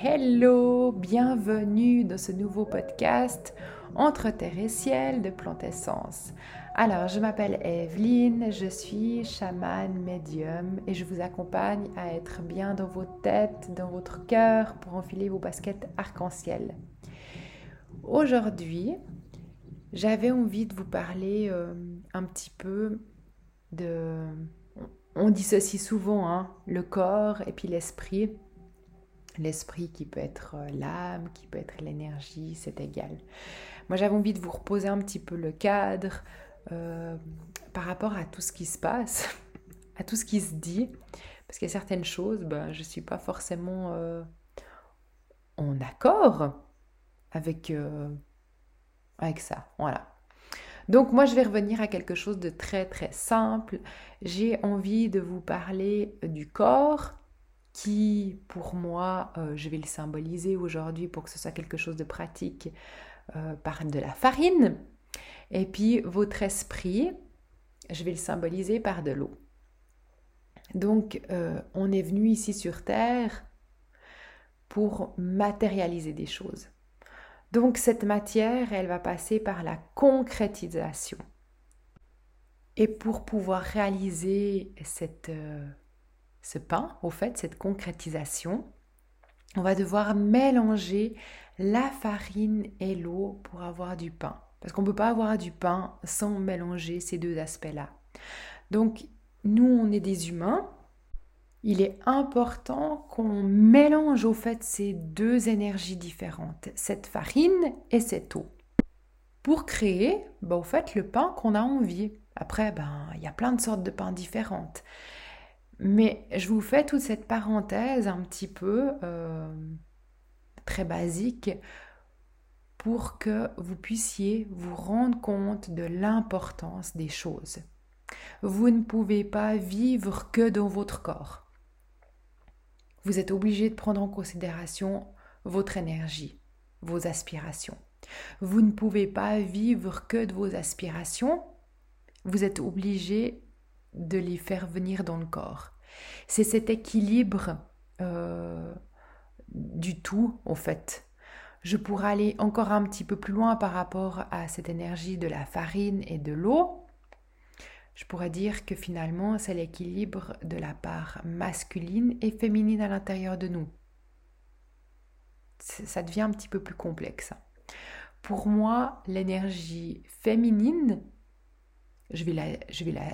Hello, bienvenue dans ce nouveau podcast Entre terre et ciel de Plantessence. Alors, je m'appelle Evelyne, je suis chamane médium et je vous accompagne à être bien dans vos têtes, dans votre cœur pour enfiler vos baskets arc-en-ciel. Aujourd'hui, j'avais envie de vous parler euh, un petit peu de... On dit ceci souvent, hein, le corps et puis l'esprit. L'esprit qui peut être euh, l'âme, qui peut être l'énergie, c'est égal. Moi, j'avais envie de vous reposer un petit peu le cadre euh, par rapport à tout ce qui se passe, à tout ce qui se dit. Parce qu'il y a certaines choses, ben, je ne suis pas forcément euh, en accord avec, avec ça. Voilà. Donc moi, je vais revenir à quelque chose de très très simple. J'ai envie de vous parler du corps qui, pour moi, euh, je vais le symboliser aujourd'hui pour que ce soit quelque chose de pratique euh, par de la farine. Et puis votre esprit, je vais le symboliser par de l'eau. Donc, euh, on est venu ici sur Terre pour matérialiser des choses. Donc, cette matière, elle va passer par la concrétisation. Et pour pouvoir réaliser cette ce pain, au fait, cette concrétisation, on va devoir mélanger la farine et l'eau pour avoir du pain. Parce qu'on ne peut pas avoir du pain sans mélanger ces deux aspects-là. Donc, nous, on est des humains. Il est important qu'on mélange au fait ces deux énergies différentes, cette farine et cette eau, pour créer, bah, au fait, le pain qu'on a envie. Après, ben, il y a plein de sortes de pains différentes. Mais je vous fais toute cette parenthèse un petit peu euh, très basique pour que vous puissiez vous rendre compte de l'importance des choses. Vous ne pouvez pas vivre que dans votre corps. Vous êtes obligé de prendre en considération votre énergie, vos aspirations. Vous ne pouvez pas vivre que de vos aspirations. Vous êtes obligé de les faire venir dans le corps. C'est cet équilibre euh, du tout, en fait. Je pourrais aller encore un petit peu plus loin par rapport à cette énergie de la farine et de l'eau. Je pourrais dire que finalement, c'est l'équilibre de la part masculine et féminine à l'intérieur de nous. Ça devient un petit peu plus complexe. Pour moi, l'énergie féminine, je vais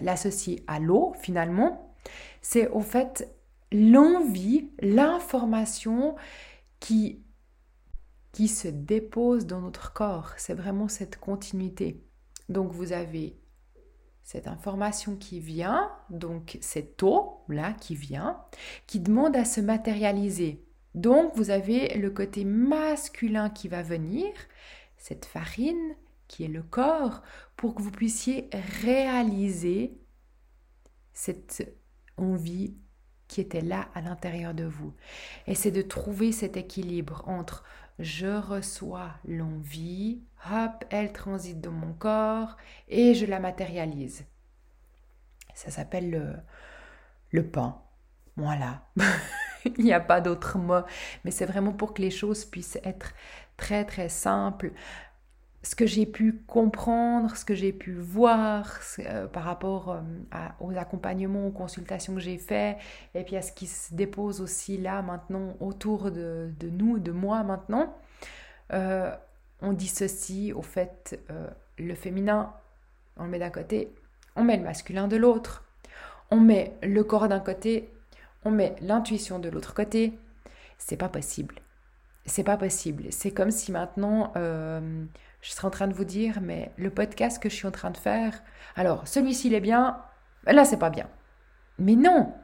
l'associer à l'eau finalement. C'est au fait l'envie, l'information qui, qui se dépose dans notre corps. C'est vraiment cette continuité. Donc vous avez cette information qui vient, donc cette eau là qui vient, qui demande à se matérialiser. Donc vous avez le côté masculin qui va venir, cette farine qui est le corps, pour que vous puissiez réaliser cette envie qui était là à l'intérieur de vous. Et c'est de trouver cet équilibre entre je reçois l'envie, hop, elle transite dans mon corps et je la matérialise. Ça s'appelle le, le pain. Voilà. Il n'y a pas d'autre mot, mais c'est vraiment pour que les choses puissent être très très simples, ce que j'ai pu comprendre, ce que j'ai pu voir euh, par rapport euh, aux accompagnements, aux consultations que j'ai fait, et puis à ce qui se dépose aussi là maintenant autour de, nous, de moi maintenant, euh, on dissocie au fait le féminin, on le met d'un côté, on met le masculin de l'autre, on met le corps d'un côté, on met l'intuition de l'autre côté. C'est pas possible. C'est pas possible. C'est comme si maintenant je serais en train de vous dire, mais le podcast que je suis en train de faire, alors celui-ci il est bien, là c'est pas bien. Mais non,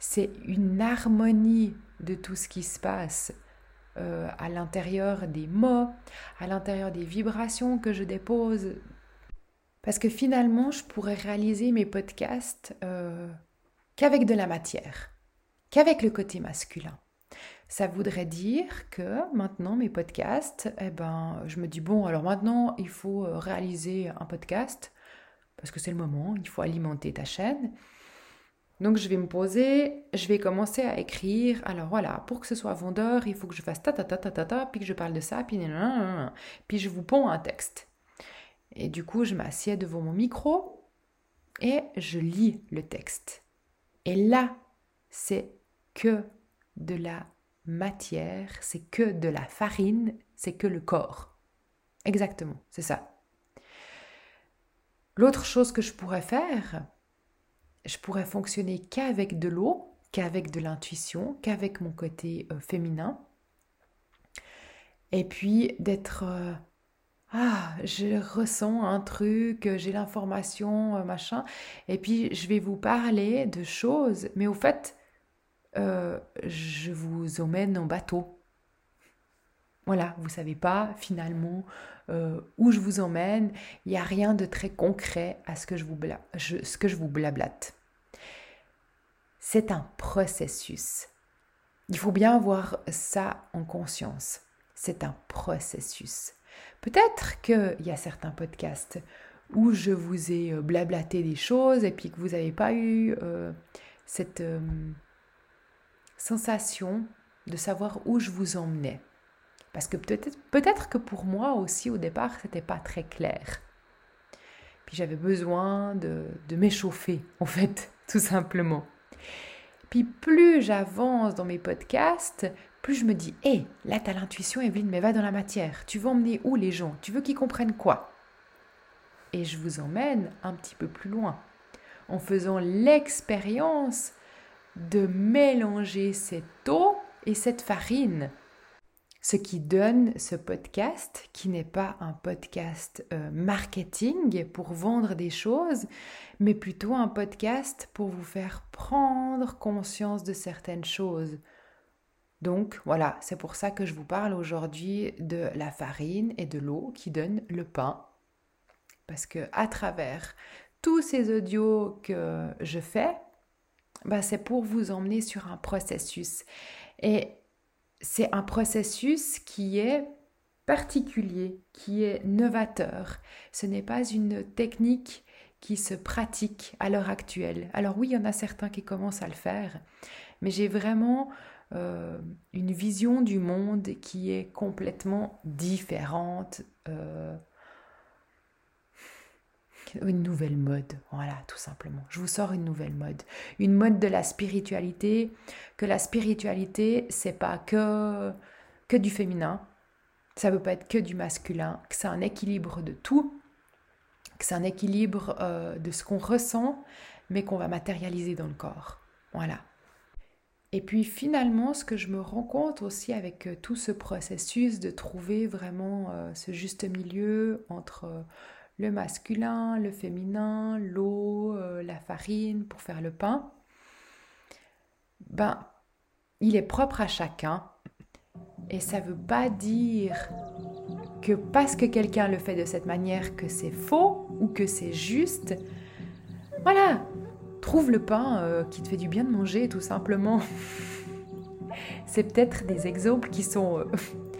c'est une harmonie de tout ce qui se passe euh, à l'intérieur des mots, à l'intérieur des vibrations que je dépose. Parce que finalement, je pourrais réaliser mes podcasts euh, qu'avec de la matière, qu'avec le côté masculin. Ça voudrait dire que maintenant mes podcasts, eh ben, je me dis bon, alors maintenant il faut euh, réaliser un podcast parce que c'est le moment, il faut alimenter ta chaîne. Donc je vais me poser, je vais commencer à écrire. Alors voilà, pour que ce soit vendeur, il faut que je fasse ta ta ta ta ta puis que je parle de ça, puis puis je vous ponds un texte. Et du coup, je m'assieds devant mon micro et je lis le texte. Et là, c'est que de la matière, c'est que de la farine, c'est que le corps. Exactement, c'est ça. L'autre chose que je pourrais faire, je pourrais fonctionner qu'avec de l'eau, qu'avec de l'intuition, qu'avec mon côté euh, féminin. Et puis d'être... Euh, ah, je ressens un truc, j'ai l'information, euh, machin. Et puis je vais vous parler de choses, mais au fait, je vous emmène en bateau. Voilà, vous savez pas finalement où je vous emmène. Il n'y a rien de très concret à ce que je vous, ce que je vous blablate c'est un processus. Il faut bien avoir ça en conscience. C'est un processus. Peut-être qu'il y a certains podcasts où je vous ai euh, blablaté des choses et puis que vous n'avez pas eu euh, cette euh, sensation de savoir où je vous emmenais. Parce que peut-être peut que pour moi aussi au départ, c'était pas très clair. Puis j'avais besoin de, de m'échauffer, en fait, tout simplement. Puis plus j'avance dans mes podcasts, plus je me dis, hé, là t'as l'intuition, Evelyne, mais va dans la matière. Tu veux emmener où les gens? Tu veux qu'ils comprennent quoi? Et je vous emmène un petit peu plus loin, en faisant l'expérience de mélanger cette eau et cette farine ce qui donne ce podcast, qui n'est pas un podcast euh, marketing pour vendre des choses, mais plutôt un podcast pour vous faire prendre conscience de certaines choses. Donc voilà, c'est pour ça que je vous parle aujourd'hui de la farine et de l'eau qui donnent le pain. Parce que à travers tous ces audios que je fais, bah, c'est pour vous emmener sur un processus. Et c'est un processus qui est particulier, qui est novateur. Ce n'est pas une technique qui se pratique à l'heure actuelle. Alors oui, il y en a certains qui commencent à le faire, mais j'ai vraiment euh, une vision du monde qui est complètement différente. Euh, une nouvelle mode, voilà, tout simplement. Je vous sors une nouvelle mode. Une mode de la spiritualité, que la spiritualité, c'est pas que, que du féminin, ça veut pas être que du masculin, que c'est un équilibre de tout, que c'est un équilibre euh, de ce qu'on ressent, mais qu'on va matérialiser dans le corps. Voilà. Et puis finalement, ce que je me rends compte aussi avec euh, tout ce processus de trouver vraiment euh, ce juste milieu entre le masculin, le féminin, l'eau, euh, la farine pour faire le pain, ben, il est propre à chacun. Et ça ne veut pas dire que parce que quelqu'un le fait de cette manière que c'est faux ou que c'est juste. Voilà, trouve le pain euh, qui te fait du bien de manger tout simplement. c'est peut-être des exemples qui sont euh,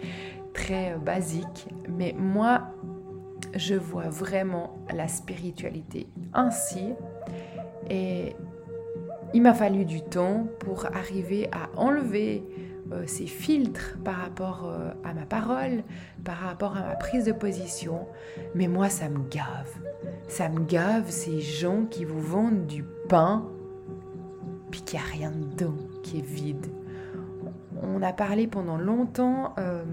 très basiques, mais moi, je vois vraiment la spiritualité ainsi. Et il m'a fallu du temps pour arriver à enlever euh, ces filtres par rapport euh, à ma parole, par rapport à ma prise de position. Mais moi, ça me gave. Ça me gave ces gens qui vous vendent du pain, puis qu'il n'y a rien dedans, qui est vide. On a parlé pendant longtemps euh,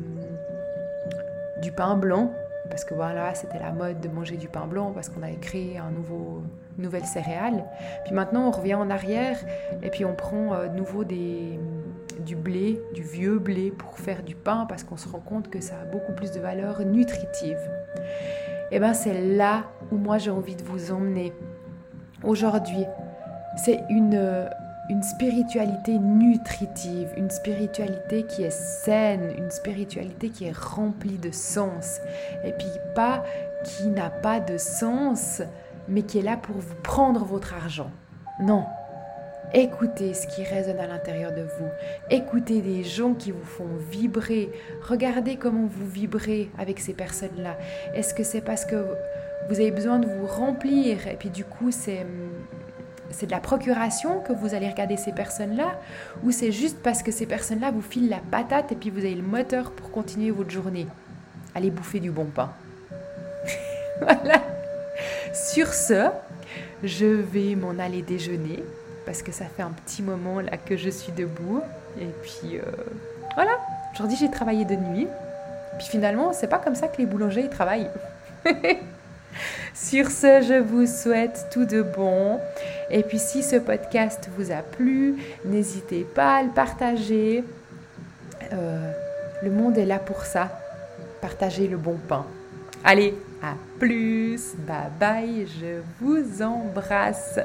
du pain blanc parce que voilà, c'était la mode de manger du pain blanc parce qu'on avait créé un nouveau, nouvelle céréale. Puis maintenant, on revient en arrière et puis on prend euh, de nouveau des, du blé, du vieux blé pour faire du pain parce qu'on se rend compte que ça a beaucoup plus de valeur nutritive. Et eh bien, c'est là où moi j'ai envie de vous emmener aujourd'hui. C'est une une spiritualité nutritive, une spiritualité qui est saine, une spiritualité qui est remplie de sens. Et puis pas qui n'a pas de sens, mais qui est là pour vous prendre votre argent. Non. Écoutez ce qui résonne à l'intérieur de vous. Écoutez des gens qui vous font vibrer. Regardez comment vous vibrez avec ces personnes-là. Est-ce que c'est parce que vous avez besoin de vous remplir? Et puis du coup c'est c'est de la procuration que vous allez regarder ces personnes-là ou c'est juste parce que ces personnes-là vous filent la patate et puis vous avez le moteur pour continuer votre journée? Allez bouffer du bon pain. voilà. Sur ce, je vais m'en aller déjeuner parce que ça fait un petit moment là que je suis debout. Et puis euh, voilà, aujourd'hui j'ai travaillé de nuit. Puis finalement, c'est pas comme ça que les boulangers travaillent. Sur ce, je vous souhaite tout de bon. Et puis si ce podcast vous a plu, n'hésitez pas à le partager. Euh, le monde est là pour ça. Partagez le bon pain. Allez, à plus. Bye bye. Je vous embrasse.